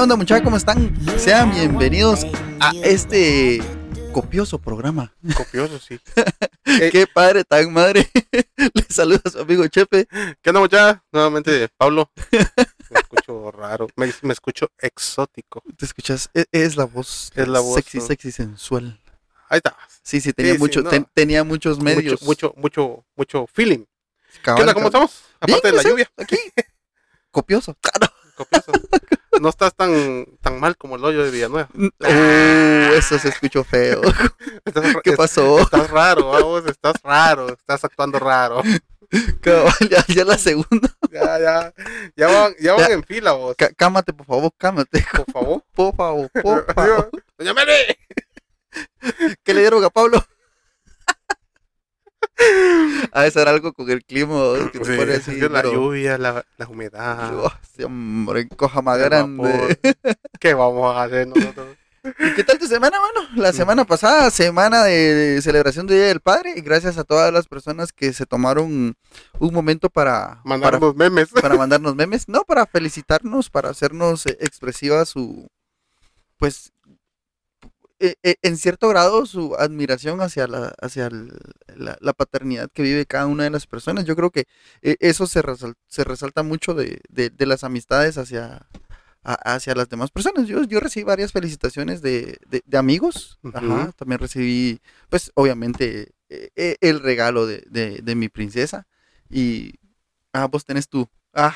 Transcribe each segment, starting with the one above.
onda muchachos? ¿Cómo están? Sean bienvenidos a este copioso programa. Copioso, sí. Qué padre, tan madre. Le saluda a su amigo Chepe. ¿Qué onda, muchachos? Nuevamente, Pablo. Me escucho raro, me, me escucho exótico. Te escuchas, e- es, la voz. Es la voz, Sexy, ¿no? sexy, sensual. Ahí está. Sí, sí, tenía, Sí, sí, mucho, no. ten- tenía muchos medios. Mucho, mucho, mucho, mucho feeling. Cabal, ¿Qué onda? ¿Cómo cabal. estamos? Aparte Bien, de la lluvia. Aquí. Copioso. Claro. Copioso. No estás tan, tan mal como el hoyo de Villanueva. Uh, eso se escuchó feo. Estás, ¿Qué pasó? estás raro, vamos, estás raro, estás actuando raro. Ya, ya la segunda. Ya, ya, ya van, ya van Ya. en fila vos, Cá- cámate, por favor, cámate. por favor. Por favor, por favor. Doña Meli. ¿Qué le dieron a Pablo? A veces era algo con el clima que se Sí, pone así. la pero- lluvia, la, la humedad. Oh, sí, hombre, coja más grande. ¿Qué vamos a hacer nosotros? ¿Y qué tal tu semana, mano? La semana pasada, semana de celebración del Día del Padre, y gracias a todas las personas que se tomaron un momento para, Mandar para, memes. para mandarnos memes, no, para felicitarnos, para hacernos eh, expresiva su, pues, en cierto grado su admiración hacia la, hacia el- la, la paternidad que vive cada una de las personas. Yo creo que eh, eso se, resal- se resalta mucho de, de- de las amistades hacia, a- hacia las demás personas. Yo, yo recibí varias felicitaciones de, de- amigos. Ajá, también recibí, pues, obviamente, eh, eh, el regalo de, mi princesa. Y, ah, vos tenés tu, ah,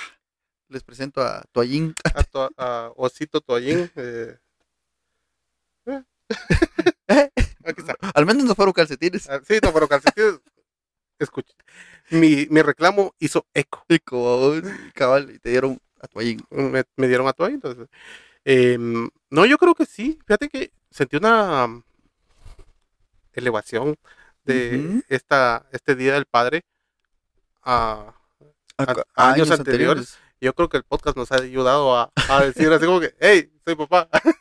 les presento a Toallín. A, to- a Osito Toallín. Eh. Eh, Aquí está. Al menos no fueron calcetines. Ah, Sí, no, pero calcetines. Escucha. Mi, mi reclamo hizo eco. Como, cabal, y te dieron a Toallín. Me, me dieron a Toallín. Entonces. em, no, yo creo que sí. Fíjate que sentí una um, elevación de Ujú. esta, este Día del Padre a, A- A- a años anteriores. yo creo que el podcast nos ha ayudado a, a decir así como que, hey, soy papá.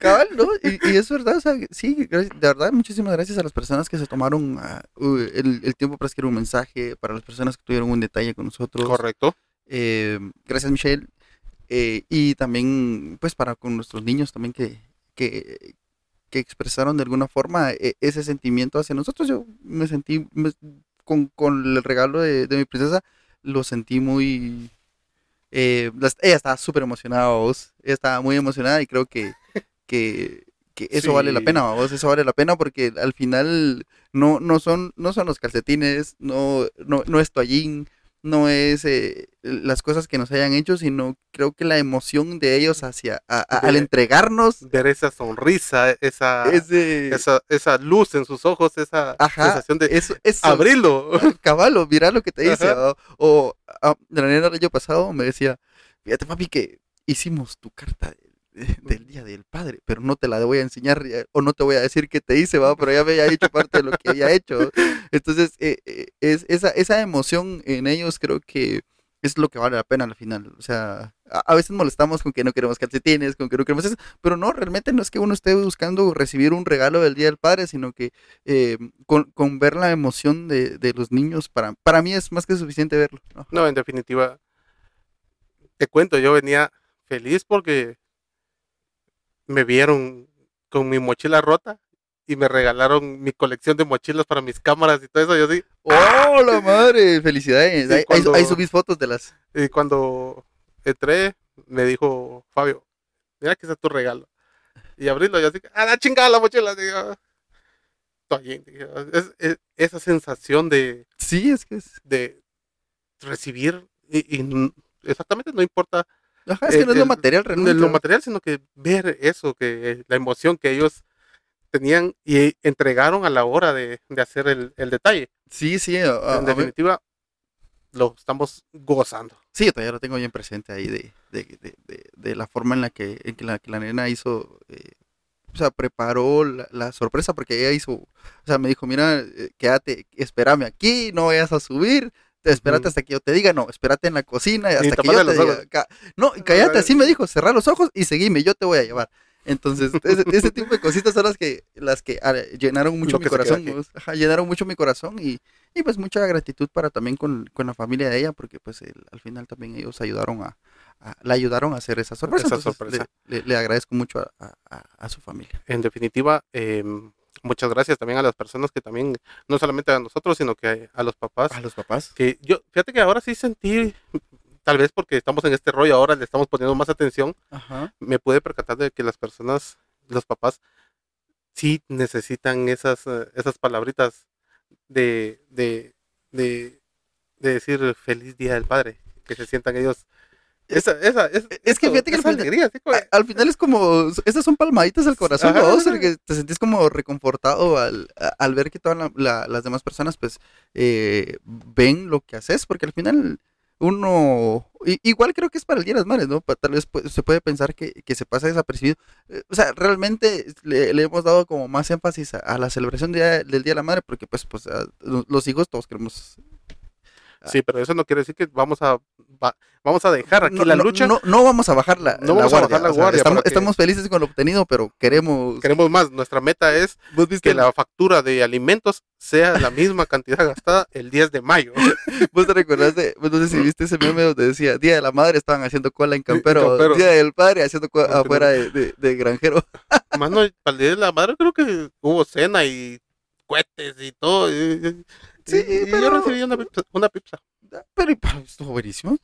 Cabal, ¿no? Y, y es verdad, o sea, sí, de verdad, muchísimas gracias a las personas que se tomaron ah, uh, el, el tiempo para escribir un mensaje, para las personas que tuvieron un detalle con nosotros. Correcto. Eh, gracias, Michelle. Eh, y también, pues, para con nuestros niños también que, que, que expresaron de alguna forma eh, ese sentimiento hacia nosotros. Yo me sentí, me- con, con el regalo de, de mi princesa, lo sentí muy... eh, ella estaba súper emocionada, vos. Ella estaba muy emocionada y creo que, que, que eso vale la pena, vos. Eso vale la pena porque al final no, no, son, no son los calcetines, no, no, no es toallín, no es eh, las cosas que nos hayan hecho, sino creo que la emoción de ellos hacia a- a- al entregarnos Ver esa sonrisa, esa, ese esa, esa luz en sus ojos, esa ajá, sensación de eso, eso, abrirlo. cabalo, mira lo que te dice. Ajá. O, o ah, de la nena el año pasado me decía, fíjate papi que hicimos tu carta de- del día del padre, pero no te la voy a enseñar eh, o no te voy a decir qué te hice, va, pero ya me había hecho parte de lo que había hecho. Entonces, eh, eh, es, esa, esa emoción en ellos creo que es lo que vale la pena al final. O sea, a, a veces molestamos con que no queremos calcetines, con que no queremos eso, pero no, realmente no es que uno esté buscando recibir un regalo del Día del Padre, sino que eh, con, con ver la emoción de, de los niños, para, para mí es más que suficiente verlo. ¿no? No, en definitiva, te cuento, yo venía feliz porque me vieron con mi mochila rota y me regalaron mi colección de mochilas para mis cámaras y todo eso. Yo sí, ¡Oh, la madre! ¡Felicidades! Ahí, cuando- ahí subís fotos de las... y cuando entré, me dijo Fabio, mira que ese es tu regalo. Y abrirlo, yo así, ¡a la chingada la mochila! Digo, es- es- esa sensación de, Sí, es que es... de recibir y, y exactamente no importa Ajá, es que el- no es lo el- material de realmente. lo ¿no? material, sino que ver eso, que la emoción que ellos tenían y entregaron a la hora de, de hacer el, el detalle. Sí, sí. a- en mí- definitiva, lo estamos gozando. Sí, yo todavía lo tengo bien presente ahí de, de, de, la forma en la que, en que la, que la nena hizo, eh, o sea, preparó la, la sorpresa porque ella hizo, o sea, me dijo, mira, eh, quédate, espérame aquí, no vayas a subir, espérate hasta que yo te diga, no, espérate en la cocina y hasta que yo te diga, ca- no, y cállate, así me dijo, cerrar los ojos y seguime, yo te voy a llevar. Entonces, ese, ese tipo de cositas son las que, las que ah, llenaron mucho mi corazón, ajá, llenaron mucho mi corazón y, y pues mucha gratitud para también con, con la familia de ella, porque pues el- al final también ellos ayudaron a, a- le ayudaron a hacer esa sorpresa. Esa entonces, sorpresa. Le, le- le agradezco mucho a- a su familia. En definitiva, eh, muchas gracias también a las personas que también, no solamente a nosotros, sino que a los papás. A los papás. Que yo, fíjate que ahora sí sentí, tal vez porque estamos en este rollo, ahora le estamos poniendo más atención, Ajá. me pude percatar de que las personas, los papás, sí necesitan esas, eh, esas palabritas de, de, de, de decir feliz día del padre, que se sientan ellos. Esa, esa, es, es que fíjate que al alegría, A- Al final es como, estas son palmaditas al corazón, Ajá, ajá. que te sentís como reconfortado al, al ver que todas la- la- las demás personas pues eh, ven lo que haces, porque al final uno, igual creo que es para el Día de las Madres, ¿no? Tal vez se puede pensar que, que se pasa desapercibido. Eh, O sea, realmente le, le hemos dado como más énfasis a, a la celebración del Día de la Madre, porque pues, pues a- los hijos todos queremos... Sí, pero eso no quiere decir que vamos a va- vamos a dejar aquí no, la lucha. No, no vamos a bajar la, No la vamos a guardia. bajar la o sea, guardia estamos, felices con lo obtenido, pero queremos... Queremos más. Nuestra meta es ¿Vos viste que la factura de alimentos sea la misma cantidad gastada el 10 de mayo. ¿Vos te pues, no sé si viste ese meme donde decía Día de la Madre estaban haciendo cola en campero, Campero. Día del Padre haciendo cola afuera de, de- de granjero. Mano, para el día de la madre creo que hubo cena y cohetes y todo. y- y- Sí, y- pero- yo recibí una pizza. Una pizza. Pero estuvo buenísimo.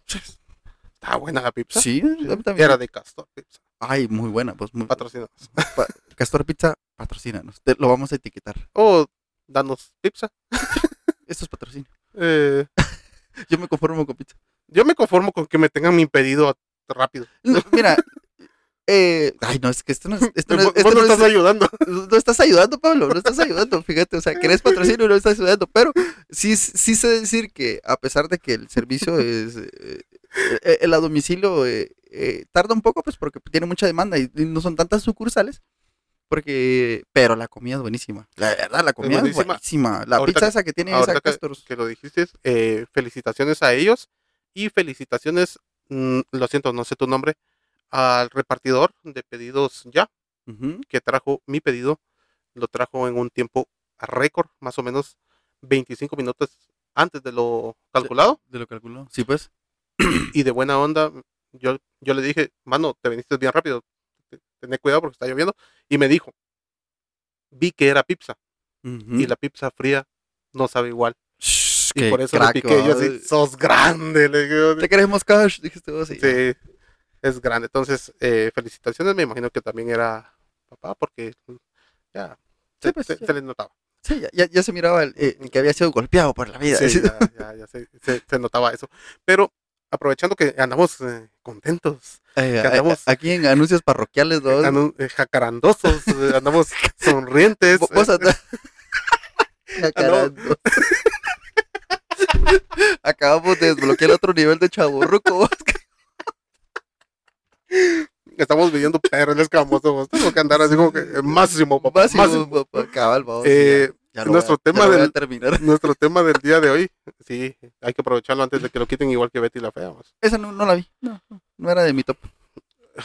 Estaba buena la pizza. Sí, también. Era de Castor Pizza. Ay, muy buena, pues muy Patrocinados. pa- Castor Pizza, patrocínanos. Te- lo vamos a etiquetar. O danos pizza. Esto es patrocinio. Eh, Yo me conformo con pizza. yo me conformo con que me tengan mi pedido rápido. No, mira, eh, ay, no, es que esto no es, esto no es- Vos esto no no es- estás ayudando. no estás ayudando, Pablo, no estás ayudando, fíjate, o sea, querés patrocinio y no estás ayudando, pero sí, sí sé decir que a pesar de que el servicio es, eh, eh, el a domicilio eh, eh, tarda un poco, pues porque tiene mucha demanda y, y no son tantas sucursales, porque, pero la comida es buenísima, la verdad, la comida es buenísima. buenísima, la Ahorita pizza que- esa que tiene esa que, que lo dijiste, eh, felicitaciones a ellos y felicitaciones, mm, lo siento, no sé tu nombre, al repartidor de pedidos ya, que trajo mi pedido, lo trajo en un tiempo a récord, más o menos 25 minutos antes de lo calculado, De lo calculó, sí pues. y de buena onda, yo, yo le dije, mano, te viniste bien rápido, te- tené cuidado porque está lloviendo, y me dijo, vi que era pizza, y la pizza fría no sabe igual. Shh, Y por eso crack, le piqué. Yo así, sos grande. Le digo. Te queremos cash, dijiste vos. y- Sí, es grande. Entonces, eh, felicitaciones. Me imagino que también era papá, porque ya Sí, se, pues, se- ya. se le notaba. Sí, ya, ya, ya se miraba el, eh, que había sido golpeado por la vida. Sí, ya, ya- ya se, notaba eso. Pero aprovechando que andamos eh, contentos, Eh, que andamos- a- aquí en anuncios parroquiales, ¿no? anu- eh, jacarandosos, eh, andamos sonrientes. Vo- Vos eh, andás-. Acabamos de desbloquear otro nivel de chaburruco. Estamos viviendo perros escamosos. Tengo que andar así como que máximo, papá. Máximo, máximo. papá, cabal, vamos, Eh, ya- ya lo nuestro voy a- ya tema del-. Nuestro tema del día de hoy, sí, hay que aprovecharlo antes de que lo quiten igual que Betty la Fea. vamos. Esa no, no la vi. No, no, era de mi top.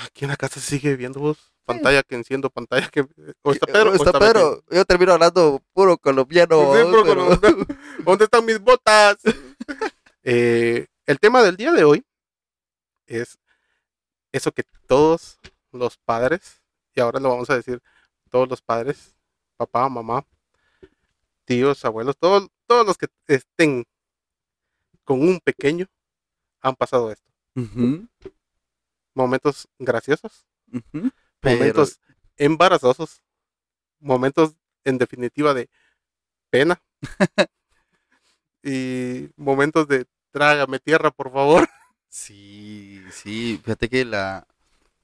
Aquí en la casa sigue viendo vos. Pantalla que enciendo, pantalla que. O está Pedro. o está está Pedro. Yo termino hablando puro colombiano. Sí, puro pero- colombiano. Betty. ¿Dónde están mis botas? Eh, el tema del día de hoy es eso que todos los padres, y ahora lo vamos a decir, todos los padres, papá, mamá, tíos, abuelos, todos, todos los que estén con un pequeño han pasado esto. Momentos graciosos, momentos embarazosos, momentos en definitiva de pena y momentos de trágame tierra, por favor. Sí, sí, fíjate que la,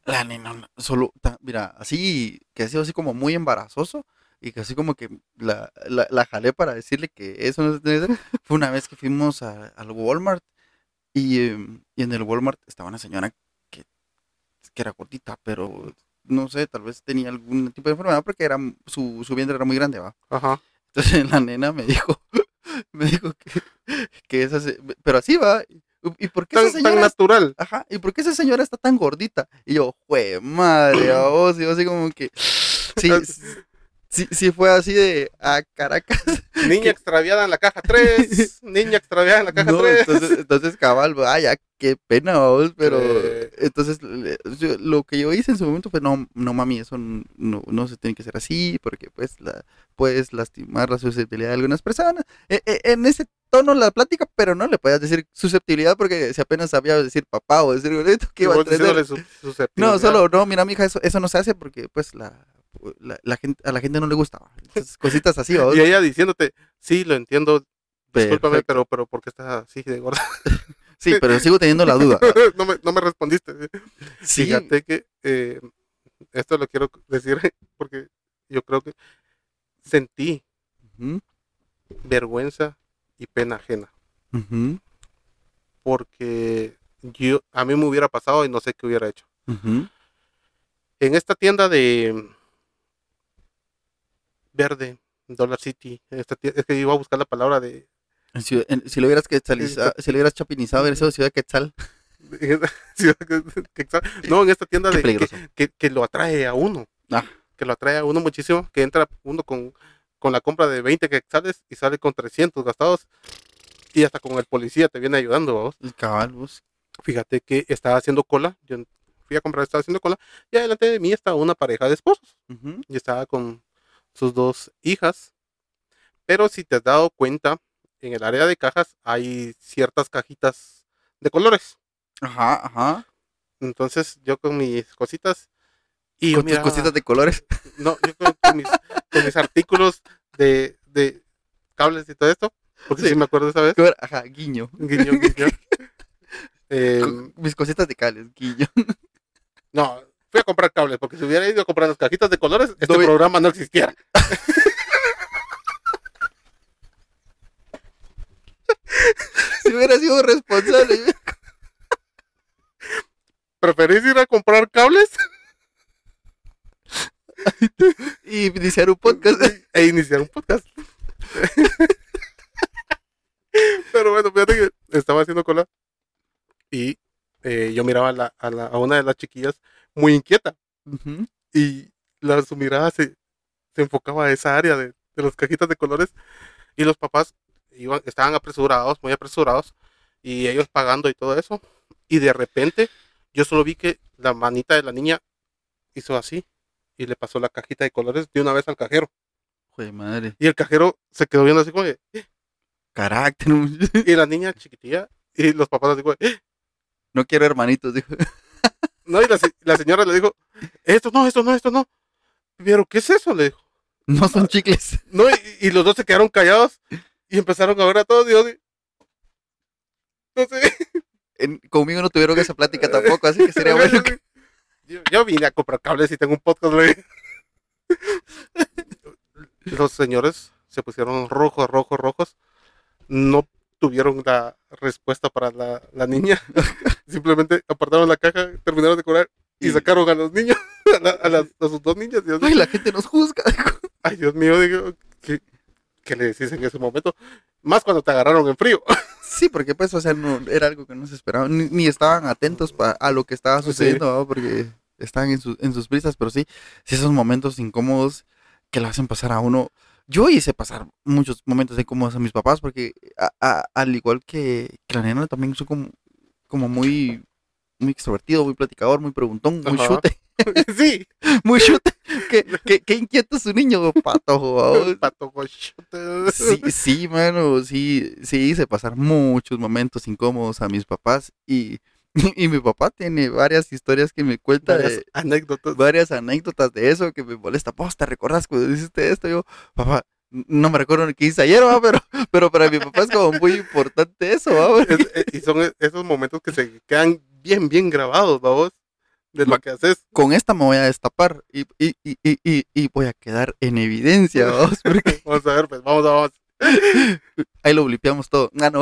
la nena solo, ta- mira, así, que ha sido así como muy embarazoso y que así como que la, la, la jalé para decirle que eso no se tenía que hacer, fue una vez que fuimos a- al Walmart y, em, y en el Walmart estaba una señora que, que era gordita, pero no sé, tal vez tenía algún tipo de enfermedad porque era, su, su vientre era muy grande, ¿va? Ajá. Entonces la nena me dijo, me dijo que, que esa, se- pero así va, ¿y por qué Tan, esa tan señora natural. Ajá, ¿y por qué esa señora está tan gordita? Y yo, jue madre, a vos, y yo así como que. Sí, Ah, sí, sí fue así de a Caracas. Niña extraviada en la caja 3. Niña extraviada en la caja No, 3. entonces, entonces cabal, vaya, qué pena, vamos, pero entonces yo- lo que yo hice en su momento fue, no, no mami, eso no, no se tiene que hacer así, porque pues la, puedes lastimar la susceptibilidad de algunas personas. E- e- en ese tono la plática, pero no le podías decir susceptibilidad porque si apenas sabía decir papá o decir bonito, ¿qué iba a. No, solo, no, mira, mija, eso, eso no se hace porque pues la, la, la gente, a la gente no le gustaba. Entonces, cositas así. Y ella diciéndote, sí, lo entiendo. Discúlpame, Perfecto. pero, pero ¿por qué estás así de gorda? Sí, pero sigo teniendo la duda. no, me, no me respondiste. Sí, Fíjate que eh, esto lo quiero decir porque yo creo que sentí vergüenza y pena ajena. Porque yo, a mí me hubiera pasado y no sé qué hubiera hecho. En esta tienda de verde, Dollar City, esta es que iba a buscar la palabra de en- si lo hubieras quetzaliza- si lo hubieras chapinizado, hubiera sido Ciudad Quetzal. no, en esta tienda de que, peligroso. que- que lo atrae a uno. Ah. Que lo atrae a uno muchísimo, que entra uno con, con la compra de 20 quetzales y sale con 300 gastados y hasta con el policía te viene ayudando, vamos. El cabal, vos. Fíjate que estaba haciendo cola, yo fui a comprar, estaba haciendo cola y adelante de mí estaba una pareja de esposos y estaba con sus dos hijas. Pero si te has dado cuenta, en el área de cajas hay ciertas cajitas de colores. Ajá, ajá. Entonces yo con mis cositas y yo Con tus miraba- cositas de colores. no, yo con, con mis, con mis artículos de, de cables y todo esto, porque Sí. sí, me acuerdo esa vez. Ajá, guiño. Guiño, guiño. Eh, Con mis cositas de cales, guiño. no, fui a comprar cables, porque si hubiera ido a comprar las cajitas de colores, este No, y- programa no existiera. Si hubiera sido responsable. ¿Preferís ir a comprar cables y iniciar un podcast. e iniciar un podcast? Pero bueno, fíjate que estaba haciendo cola y eh, yo miraba a, la- a la- a una de las chiquillas muy inquieta. Ujú. y la, su mirada se, se enfocaba a esa área de, de las cajitas de colores y los papás iban, estaban apresurados, muy apresurados y ellos pagando y todo eso y de repente yo solo vi que la manita de la niña hizo así y le pasó la cajita de colores de una vez al cajero Joder, madre. y el cajero se quedó viendo así como de, Carácter. y la niña chiquitilla y los papás así como de, No quiero hermanitos, dijo. no y la, la señora le dijo esto no esto no esto no pero qué es eso le dijo No son chicles. No, y, y los dos se quedaron callados y empezaron a ver a todos y yo No sé. En- conmigo no tuvieron esa plática tampoco, así que sería bueno. que- Yo, yo vine a comprar cables y tengo un podcast, güey. Los señores se pusieron rojos, rojos, rojos. No tuvieron la respuesta para la, la niña. Simplemente apartaron la caja, terminaron de cobrar y Y- sacaron a los niños, a, la- a las, a sus dos niñas. Ay, la gente nos juzga. Ay, Dios mío, digo, ¿qué, qué le decís en ese momento? Más cuando te agarraron en frío. Sí, porque pues, o sea, no, era algo que no se esperaba, ni, ni estaban atentos pa- a lo que estaba sucediendo, porque estaban en, sus en sus prisas, pero sí, sí, esos momentos incómodos que lo hacen pasar a uno. Yo hice pasar muchos momentos incómodos a mis papás, porque a- a- al igual que, que la nena, también soy como, como muy, muy extrovertido, muy platicador, muy preguntón, muy Ajá. chute, sí. muy chute. ¿Qué, qué, qué inquieto su niño, patojo, ¿va? Pato gochote. Sí, sí, mano, sí, sí hice pasar muchos momentos incómodos a mis papás y, y mi papá tiene varias historias que me cuenta Varias de anécdotas. varias anécdotas de eso que me molesta. Vos te recordás cuando hiciste esto, yo, papá, no me recuerdo qué hice ayer, ¿va? pero, pero para mi papá es como muy importante eso, ¿va? Es- eh, y son e- esos momentos que se quedan bien, bien grabados, vamos, de lo que haces. con esta me voy a destapar y, y, y, y, voy a quedar en evidencia, vamos, porque Vamos a ver, pues, vamos, vamos. ahí lo blipeamos todo. Ah, no.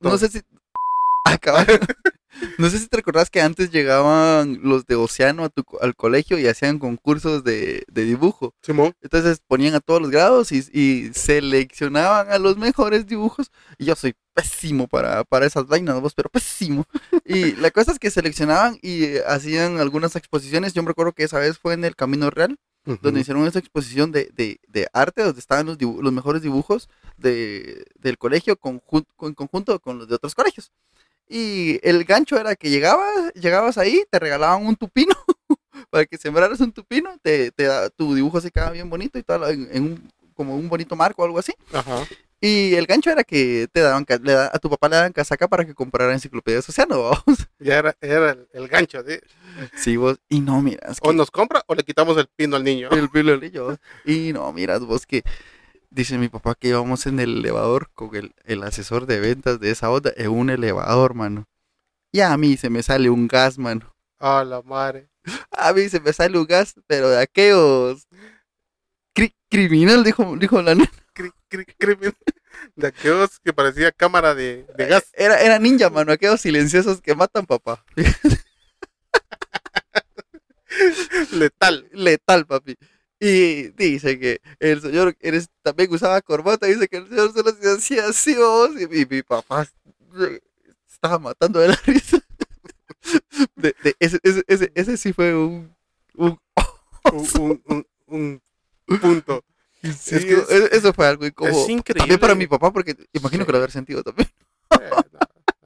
No sé si. Ah, cabrón. No sé si te recordás que antes llegaban los de Océano a tu co- al colegio y hacían concursos de, de dibujo. Simón. Entonces ponían a todos los grados y, y seleccionaban a los mejores dibujos. Y yo soy pésimo para, para esas vainas, vos, pero pésimo. Y la cosa es que seleccionaban y eh, hacían algunas exposiciones. Yo me recuerdo que esa vez fue en el Camino Real. donde hicieron esta exposición de, de, de arte, donde estaban los, los mejores dibujos de, del colegio en conjunto con los de otros colegios. Y el gancho era que llegabas, llegabas ahí, te regalaban un tupino para que sembraras un tupino, te, te tu dibujo se quedaba bien bonito y todo en, en un, como un bonito marco o algo así. Ajá. Y el gancho era que te daban, le da- a tu papá le daban casaca para que comprara enciclopedias Océano, vamos. Ya era, era el, el gancho, ¿sí? Sí, vos, y no, miras, O nos compra o le quitamos el pino al niño. el pelo del niño. Y no, miras vos que dice mi papá que íbamos en el elevador con el, el asesor de ventas de esa onda en un elevador, mano. Y a mí se me sale un gas, mano. A la madre. A mí se me sale un gas, pero de aquellos cri- criminal, dijo, dijo la nena. Cri- cri- crimen. De aquellos que parecía cámara de, de gas. Era, era ninja, mano, aquellos silenciosos que matan, papá. Letal. Letal, papi. Y dice que el señor eres, también usaba corbata, dice que el señor solo se hacía así, vos, y mi, mi papá estaba matando de la risa. De, de- ese, ese, ese, ese sí fue un... un Un, un- un- un punto. sí, es que es- e- eso fue algo incómodo. es increíble. También para mi papá, porque imagino Sí. que lo haber sentido también. Eh,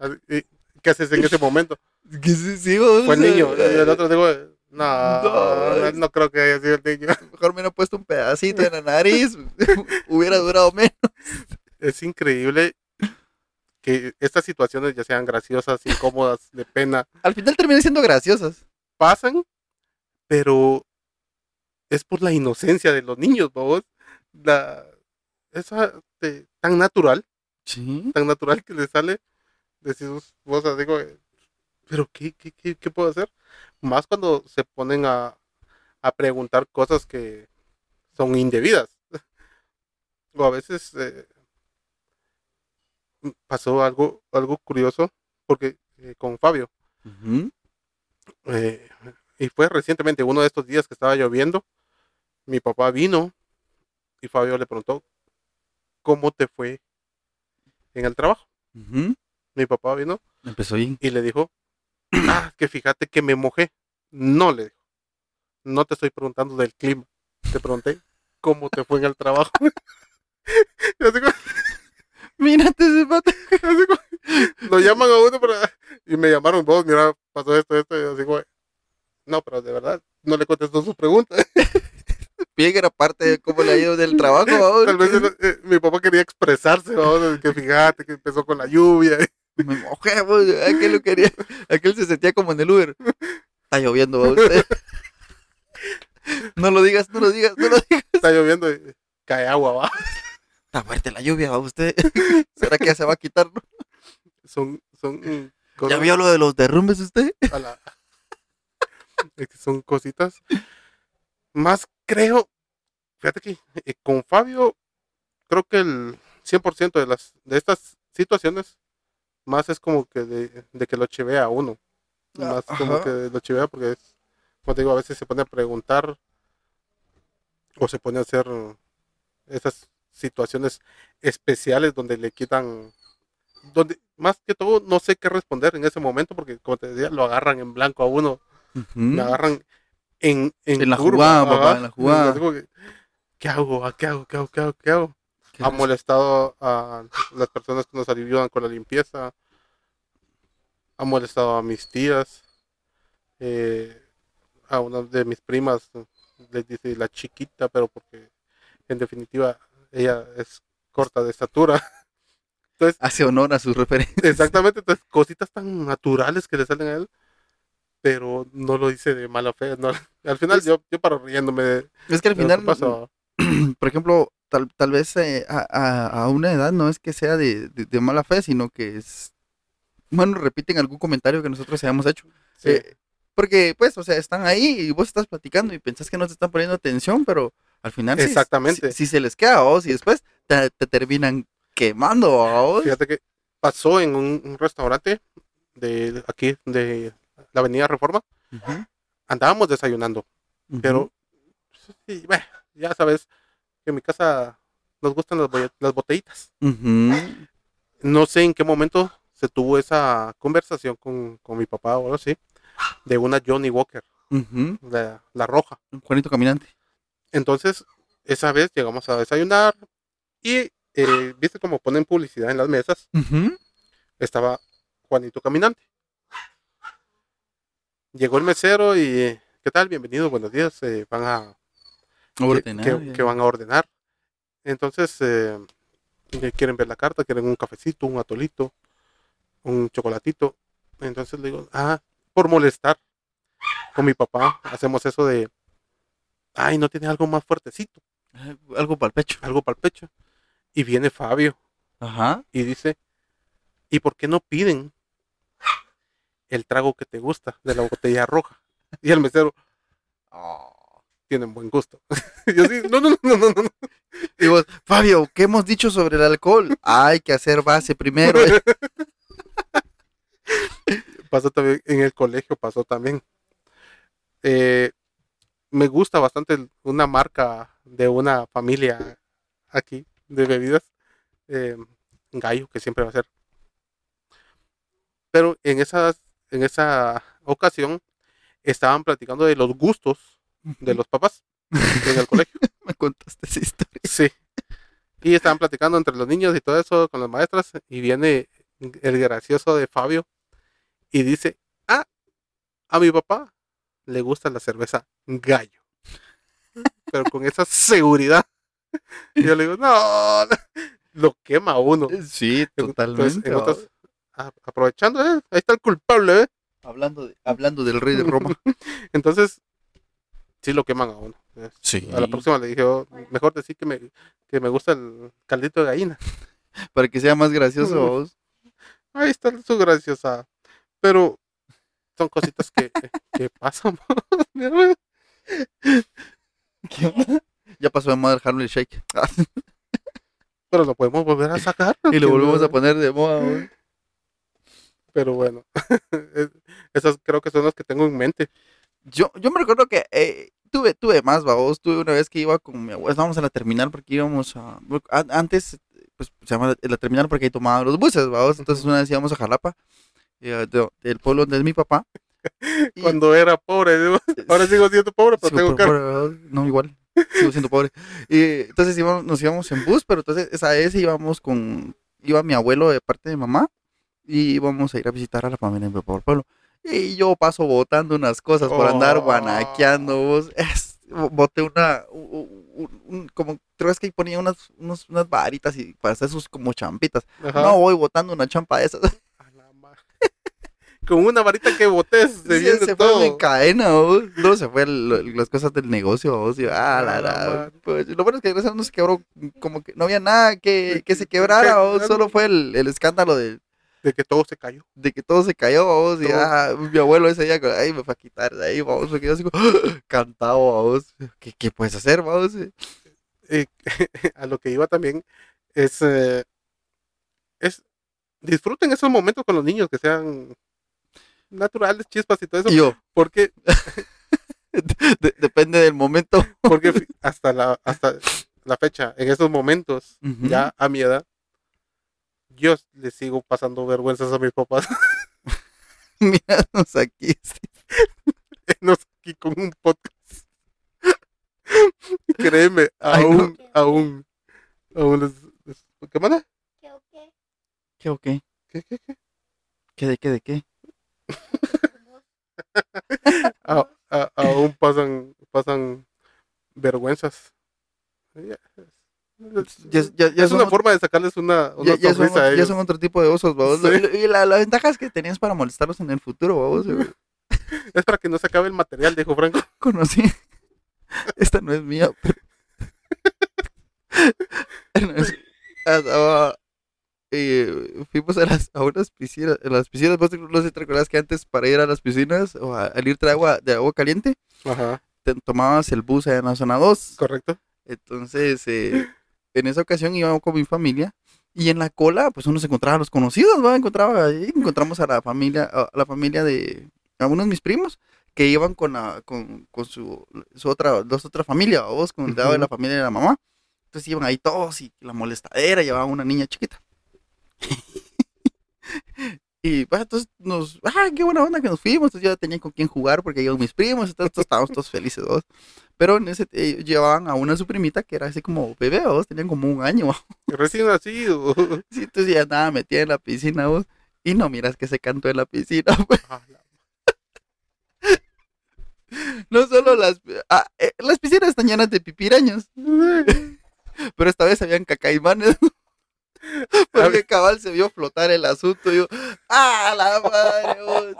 no. ¿Y ¿Qué haces en ese momento? Que sí, sí, vos, Fue el o sea, niño. Y el otro digo, no, No, no, creo que haya sido el niño. Mejor me hubiera puesto un pedacito en la nariz, hubiera durado menos. Es increíble que estas situaciones, ya sean graciosas, incómodas, de pena, Al final terminan siendo graciosas. pasan, pero es por la inocencia de los niños, vos. La, esa de- tan natural, Sí. tan natural que le sale, decís vos, como, pero qué, qué, qué, qué puedo hacer? Más cuando se ponen a, a preguntar cosas que son indebidas. O a veces eh, pasó algo, algo curioso, porque eh, con Fabio, eh, y fue recientemente, uno de estos días que estaba lloviendo, mi papá vino y Fabio le preguntó, ¿cómo te fue en el trabajo? Mi papá vino Empezó bien. y le dijo, ah, que fíjate que me mojé. No le dijo, no te estoy preguntando del clima, te pregunté cómo te fue en el trabajo. Mírate ese pato. lo llaman a uno para, y me llamaron vos, mira, pasó esto, esto, y así como, no, pero de verdad, no le contestó su pregunta. Bien era parte de cómo le ha ido del trabajo. vamos. Tal vez eh, mi papá quería expresarse, vamos, que fíjate que empezó con la lluvia. Me mojé, vos, aquel lo quería. Aquel se sentía como en el Uber. Está lloviendo, va usted. No lo digas, no lo digas, no lo digas. Está lloviendo y cae agua, va. Está fuerte la lluvia, va usted. ¿Será que ya se va a quitar? no? Son, son mm, ¿Ya vio lo de los derrumbes usted? a la- es que son cositas. Más creo, fíjate que eh, con Fabio, creo que el 100% de las de estas situaciones, más es como que de, de que lo chivea a uno. Más como que lo chivea porque es, como te digo, a veces se pone a preguntar o se pone a hacer esas situaciones especiales donde le quitan donde más que todo no sé qué responder en ese momento porque como te decía lo agarran en blanco a uno me agarran en, En la curva, jugada, papá, en la jugada. Yo digo que, ¿Qué hago? ¿Qué hago? ¿Qué hago? ¿Qué hago? ¿Qué hago? Ha molestado a las personas que nos ayudan con la limpieza. Ha molestado a mis tías. eh, a una de mis primas les dice la chiquita, pero porque en definitiva ella es corta de estatura. Entonces, Hace honor a sus referencias. Exactamente, entonces cositas tan naturales que le salen a él, pero no lo dice de mala fe. no. Al final yo, yo paro riéndome de, Es que al final, pasó. por ejemplo, tal, tal vez eh, a, a- una edad no es que sea de, de- de mala fe, sino que es, bueno, repiten algún comentario que nosotros hayamos hecho. Sí, Eh, porque, pues, o sea, están ahí y vos estás platicando y pensás que no te están poniendo atención, pero al final Exactamente. Si, si se les queda vos y después te, te terminan quemando vos. Fíjate que pasó en un, un restaurante de aquí, de la Avenida Reforma. Ujú, Andábamos desayunando, ujú. pero sí, bueno, ya sabes que en mi casa nos gustan las, las botellitas. No sé en qué momento se tuvo esa conversación con, con mi papá o algo así, de una Johnny Walker, la, la roja. Un Juanito caminante. Entonces, esa vez llegamos a desayunar y eh, viste cómo ponen publicidad en las mesas. Estaba Juanito caminante. Llegó el mesero y ¿qué tal? Bienvenido, buenos días. eh, van a Ordenar, que, van a ordenar. Entonces, eh, quieren ver la carta, quieren un cafecito, un atolito, un chocolatito. Entonces le digo, ah, por molestar con mi papá, hacemos eso de, ay, no tiene algo más fuertecito, Eh, Algo para el pecho. algo para el pecho. Y viene Fabio Ajá. y dice, ¿y por qué no piden el trago que te gusta de la botella roja? Y el mesero, "Ah, tienen buen gusto. y yo sí, no, no, no, no, no. Y vos, Fabio, ¿qué hemos dicho sobre el alcohol? Hay que hacer base primero. pasó también en el colegio, pasó también. Eh, me gusta bastante una marca de una familia aquí de bebidas, eh, Gallo, que siempre va a ser. Pero en esas, en esa ocasión estaban platicando de los gustos de los papás en el colegio. Me contaste esa historia. Sí. Y estaban platicando entre los niños y todo eso con las maestras y viene el gracioso de Fabio y dice, ah, a mi papá le gusta la cerveza gallo. Pero con esa seguridad. Y yo le digo, no, no". lo quema uno. Sí, Entonces, totalmente. aprovechando, ¿eh? ahí está el culpable, ¿eh? Hablando, de- hablando del rey de Roma. Entonces, sí lo queman a uno. Sí. A la próxima le dije, "Oh, mejor decir que me, que me gusta el caldito de gallina. Para que sea más gracioso. Ahí está su graciosa. Pero son cositas que, que pasan. Mira, ¿Qué onda? Ya pasó de moda el Harlem Shake. Pero lo podemos volver a sacar. y lo ¿no? volvemos a poner de moda. Pero bueno, es- esas creo que son las que tengo en mente. Yo, yo me recuerdo que eh, tuve, tuve más, babos. Tuve una vez que iba con mi abuelo. Estábamos en la terminal porque íbamos a. a- Antes, pues se llama la terminal porque ahí tomaban los buses, babos. Entonces una vez íbamos a Jalapa, eh, de- del pueblo donde es mi papá. y- Cuando era pobre, digo, ahora sigo siendo pobre, pero tengo carro. No, igual. Sigo siendo pobre. Y entonces íbamos, nos íbamos en bus, pero entonces esa vez íbamos con. Iba mi abuelo de parte de mamá y íbamos a ir a visitar a la familia de mi papá por el pueblo. Y yo paso botando unas cosas por andar Oh. guanaqueando. vos. Es- boté una. u- u- un- como creo que ponía unas, unos- unas varitas y para hacer sus como champitas. Ajá. No voy botando una champa de esas. A la Con una varita que botés, se Sí, viene se fue en cadena, vos. No, se fue las cosas del negocio, vos. Y, ah, la, pues, lo bueno es que gracias no se quebró, como que no había nada que, que se quebrara, vos. Solo fue el, el escándalo de, De que todo se cayó. de que todo se cayó, vos. Y ah, mi abuelo ese día, ay, me fue a quitar de ahí, vos. Me quedé así como, cantado, vos. ¿Qué, ¿Qué puedes hacer? Eh, a lo que iba también es, eh, es disfruten esos momentos con los niños que sean naturales, chispas y todo eso, yo, porque de- depende del momento. porque hasta la hasta la fecha, en esos momentos, ya a mi edad, yo le sigo pasando vergüenzas a mis papás, Míranos aquí. no aquí con un podcast. Créeme, Ay, no. aún, aún, aún les, les- ¿qué manda? ¿Qué o qué? ¿Qué, qué, qué? ¿Qué de qué de qué? a- a- aún pasan, pasan vergüenzas. Ya, es- Ya, ya, ya es son una forma de sacarles una, una ya, ya son, a ya son otro tipo de osos, babos. Sí. Y la, la ventaja es que tenías para molestarlos en el futuro, babos. Es para que no se acabe el material, dijo Franco. Conocí. Esta no es mía, pero. No eh, fuimos a, las, a unas piscinas. En las piscinas, vos no sé si te recuerdas que antes para ir a las piscinas o a, al irte de agua, de agua caliente, Ajá, te tomabas el bus allá en la zona 2. correcto. Entonces, eh, en esa ocasión íbamos con mi familia y en la cola, pues uno se encontraba a los conocidos, ¿va? Encontraba ahí, encontramos a la familia, a la familia de algunos de mis primos que iban con la, con, con su, su otra, dos otra familia, vos, con el lado de la familia de la mamá. Entonces iban ahí todos y la molestadera llevaba una niña chiquita. Y bah, entonces nos, ah, qué buena onda que nos fuimos, entonces yo tenía con quién jugar porque llegaron mis primos, entonces estábamos todos felices dos. Pero en ese eh, llevaban a una su primita que era así como bebé, vos, tenían como un año. Recién nacido. Sí, entonces ya estaba metida en la piscina vos. Y no miras que se cantó en la piscina, pues. Ah, la- No solo las ah, eh, las piscinas están llenas de pipiraños. Pero esta vez habían cacaimanes. Porque cabal se vio flotar el asunto. Y yo, ¡ah, la madre! vos!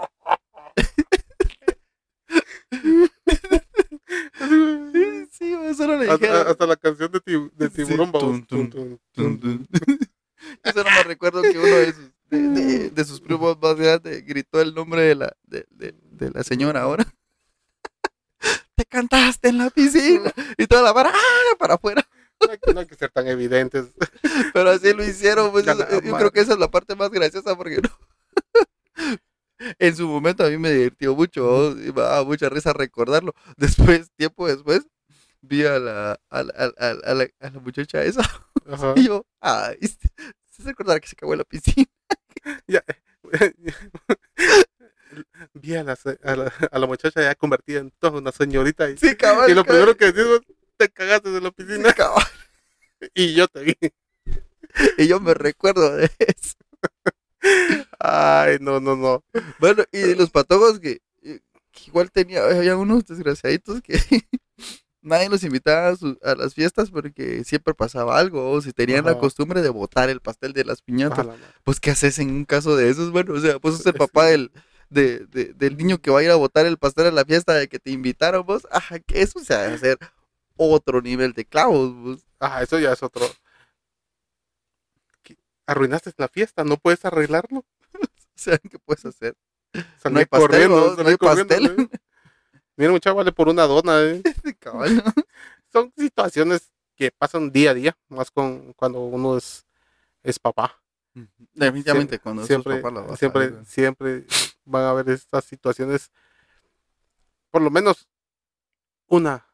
Sí, sí, vos, solo le Hasta, dijeron. hasta la canción de, tiburón, vamos. tum, tum, Tum, tum, Tun, tum. tun. Yo solo me recuerdo que uno de sus, de, de- de sus primos más grandes gritó el nombre de la, de, de- de la señora ahora. Te cantaste en la piscina. Y toda la vara, ¡ah! para afuera. No hay, que- no hay que ser tan evidentes. Pero así lo hicieron. pues, yo madre. creo que esa es la parte más graciosa porque no. En su momento a mí me divirtió mucho, me daba mucha risa recordarlo. Después, tiempo después, vi a la, a la, a la- a la- a la muchacha esa Ajá. y yo, ay, se recordar que se cagó en la piscina. Ya. Vi a la, a, la, a la muchacha ya convertida en toda una señorita y, Sí, cabal. y lo primero que decimos, te cagaste de la sí, piscina cabal. y yo te vi. Y yo me recuerdo de eso. Ay, no, no, no. Bueno, y de los patojos que, eh, que igual tenía, había unos desgraciaditos que nadie los invitaba a, su- a las fiestas porque siempre pasaba algo, o si tenían la Ajá. costumbre de botar el pastel de las piñatas, pues ¿qué haces en un caso de esos? Bueno, o sea, pues es el papá del, de, de- del niño que va a ir a botar el pastel a la fiesta de que te invitaron vos, ajá, que eso se va a hacer otro nivel de clavos, pues. Ah, eso ya es otro. ¿Qué? Arruinaste la fiesta, no puedes arreglarlo. o sea, ¿qué puedes hacer? Salí No hay pastel, ¿no? Hay pastel. Mira, muchacho, vale por una dona. ¿eh? Son situaciones que pasan día a día, más con cuando uno es, es papá. Definitivamente, cuando siempre, papá la vas a siempre, siempre van a haber estas situaciones, por lo menos una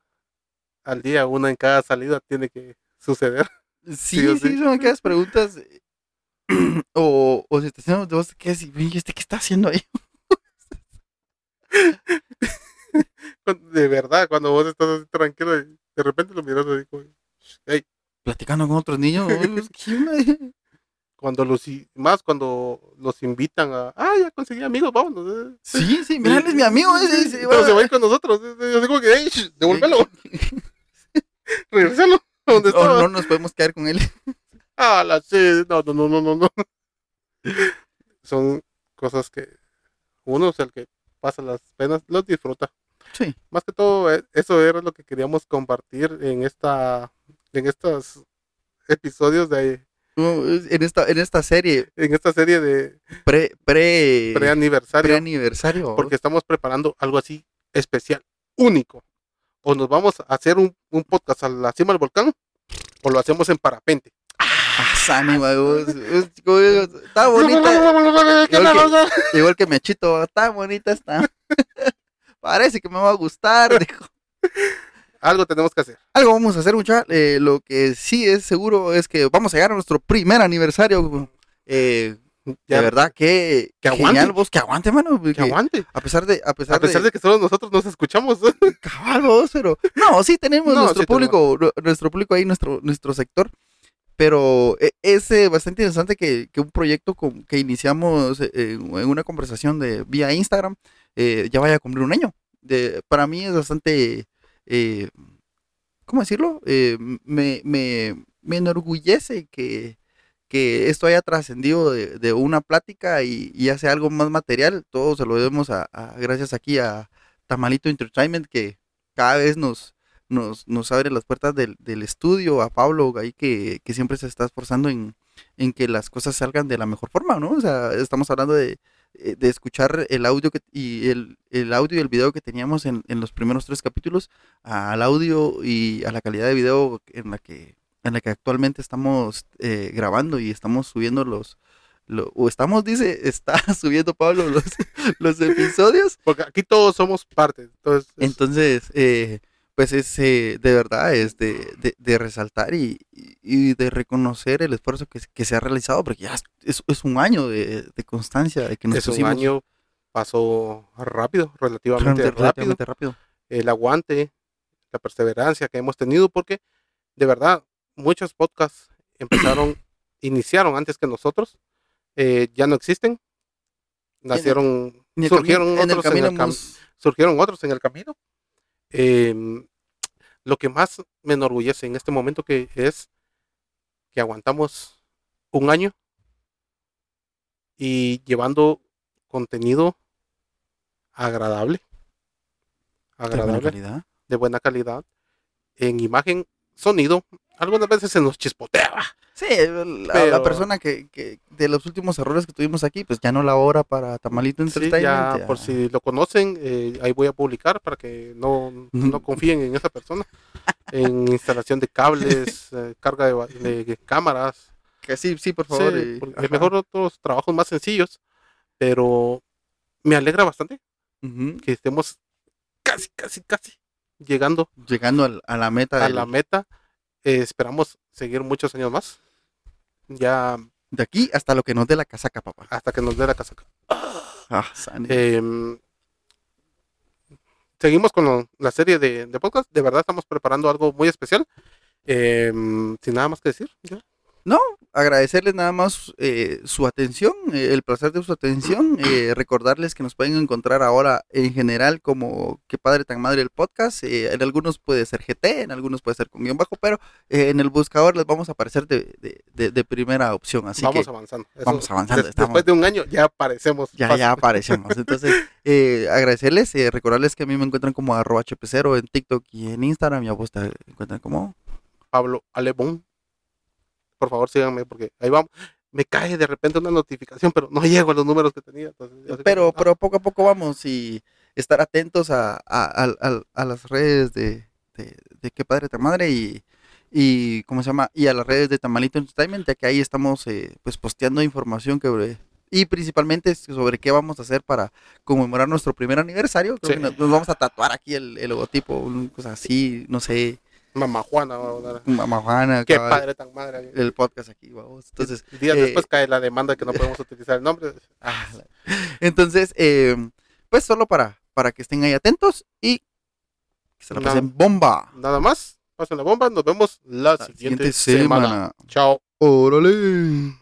al día, una en cada salida tiene que suceder. Sí, sí, sí. son aquellas preguntas. o, o situaciones donde vos te quedas y, "Oye, ¿este qué está haciendo ahí? De verdad, cuando vos estás así tranquilo y de repente lo miras así como, "Ey", Platicando con otros niños. cuando los, más cuando los invitan a, ah, ya conseguí amigos, vámonos. eh". Sí, sí, mira, él es mi amigo. ese, ese, Pero se va- a ir con nosotros. eh, eh, Yo digo que, "Ey, sh, devuélvelo, regresalo a donde No, estaba. no nos podemos quedar con él. Ah, la sí, no, no, no, no, no, no. Son cosas que uno es el que pasa las penas, los disfruta. Sí. Más que todo, eh, eso era lo que queríamos compartir en esta, en estos episodios de, En esta, en esta serie en esta serie de pre, pre, preaniversario, pre-aniversario. porque estamos preparando algo así especial, único. O nos vamos a hacer un, un podcast a la cima del volcán, o lo hacemos en parapente. Ah, Sani, ma, vos, es- como digo, Está bonita. Igual Igual que Mechito, está bonita está. Parece que me va a gustar. dijo. Algo tenemos que hacer. Algo vamos a hacer, mucha. Eh, lo que sí es seguro es que vamos a llegar a nuestro primer aniversario. Eh, de verdad, que, Que genial aguante. vos, que aguante, mano. Que que aguante. A pesar de, a pesar, A pesar de que solo nosotros nos escuchamos. cabal, vos, pero no, sí tenemos No, nuestro sí público, nu- nuestro público ahí, nuestro, nuestro sector. Pero eh, es bastante interesante que, un proyecto que iniciamos eh, en, una conversación de vía Instagram eh, ya vaya a cumplir un año. Para mí es bastante, eh, ¿cómo decirlo? Me, me, me enorgullece que, que esto haya trascendido de, de una plática y, y hace algo más material. Todo se lo debemos a, a- gracias aquí a Tamalito Entertainment que cada vez nos, nos, nos abre las puertas del, del estudio, a Pablo ahí que, que siempre se está esforzando en, en que las cosas salgan de la mejor forma, ¿no? O sea, estamos hablando de, eh, de escuchar el audio que, y el, el audio y el video que teníamos en, en los primeros tres capítulos al audio y a la calidad de video en la que en la que actualmente estamos eh, grabando y estamos subiendo los lo- o estamos dice está subiendo Pablo los, los episodios Porque aquí todos somos parte. Entonces, es- entonces, eh, pues es eh, de verdad, es de, de- de resaltar y, de reconocer el esfuerzo que, se- que se ha realizado, porque ya es, un año de, de constancia, de que nos Es un pusimos año, pasó rápido, relativamente rápido. relativamente rápido. el aguante, la perseverancia que hemos tenido, porque de verdad muchos podcasts empezaron, iniciaron antes que nosotros, eh, ya no existen, nacieron, surgieron cami- en el otros en camino el cam- hemos- surgieron otros en el camino. Em, lo que más me enorgullece en este momento que es que aguantamos un año y llevando contenido agradable, de buena agradable, calidad. de buena calidad, en imagen, sonido. Algunas veces se nos chispoteaba. Sí, la, la Pero- persona que, que de los últimos errores que tuvimos aquí, pues ya no labora para Tamalito Sí, Entertainment. ya ya. por si lo conocen, eh, ahí voy a publicar para que no, no confíen en esa persona. En instalación de cables, eh, carga de, ba- de cámaras. Que sí, sí, por Sí, favor. y- porque ajá. mejor otros trabajos más sencillos, pero me alegra bastante Ujú. que estemos casi, casi, casi llegando Llegando al- a la meta a del- la meta. Eh, esperamos seguir muchos años más. Ya de aquí hasta lo que nos dé la casaca, papá. hasta que nos dé la casaca. Ah. Em, seguimos con lo- la serie de, de podcast. De verdad estamos preparando algo muy especial. Em, sin nada más que decir. ¿ya? Agradecerles nada más eh, su atención, eh, el placer de su atención, eh, recordarles que nos pueden encontrar ahora en general como Que Padre Tan Madre el podcast, eh, en algunos puede ser GT, en algunos puede ser con guion bajo, pero eh, en el buscador les vamos a aparecer de, de- de- de primera opción, así vamos que avanzando. vamos avanzando, des- estamos- Después de un año ya aparecemos. ya, fácil. ya aparecemos. Entonces, eh, agradecerles, eh, recordarles que a mí me encuentran como arroba hp0 en TikTok y en Instagram, y a vos te encuentran como... Pablo Alebón. Por favor, síganme porque ahí vamos. Me cae de repente una notificación, pero no llego a los números que tenía. entonces, pero, ah, pero poco a poco vamos y estar atentos a, a, a- a- las redes de, de, de qué padre tan madre y, y cómo se llama y a las redes de Tamalito Entertainment ya que ahí estamos eh, pues posteando información que y principalmente sobre qué vamos a hacer para conmemorar nuestro primer aniversario creo Sí. que nos, nos vamos a tatuar aquí el, el logotipo una cosa así no sé Mamá Juana. va Mamá Juana Qué cabal, padre tan madre. el podcast aquí vamos entonces Días eh, después cae la demanda que no podemos utilizar el nombre. Ah, Entonces, eh, pues solo para, para que estén ahí atentos y que se la pasen bomba. Nada más. Pasen la bomba. Nos vemos la, La siguiente, semana. Chao. Órale.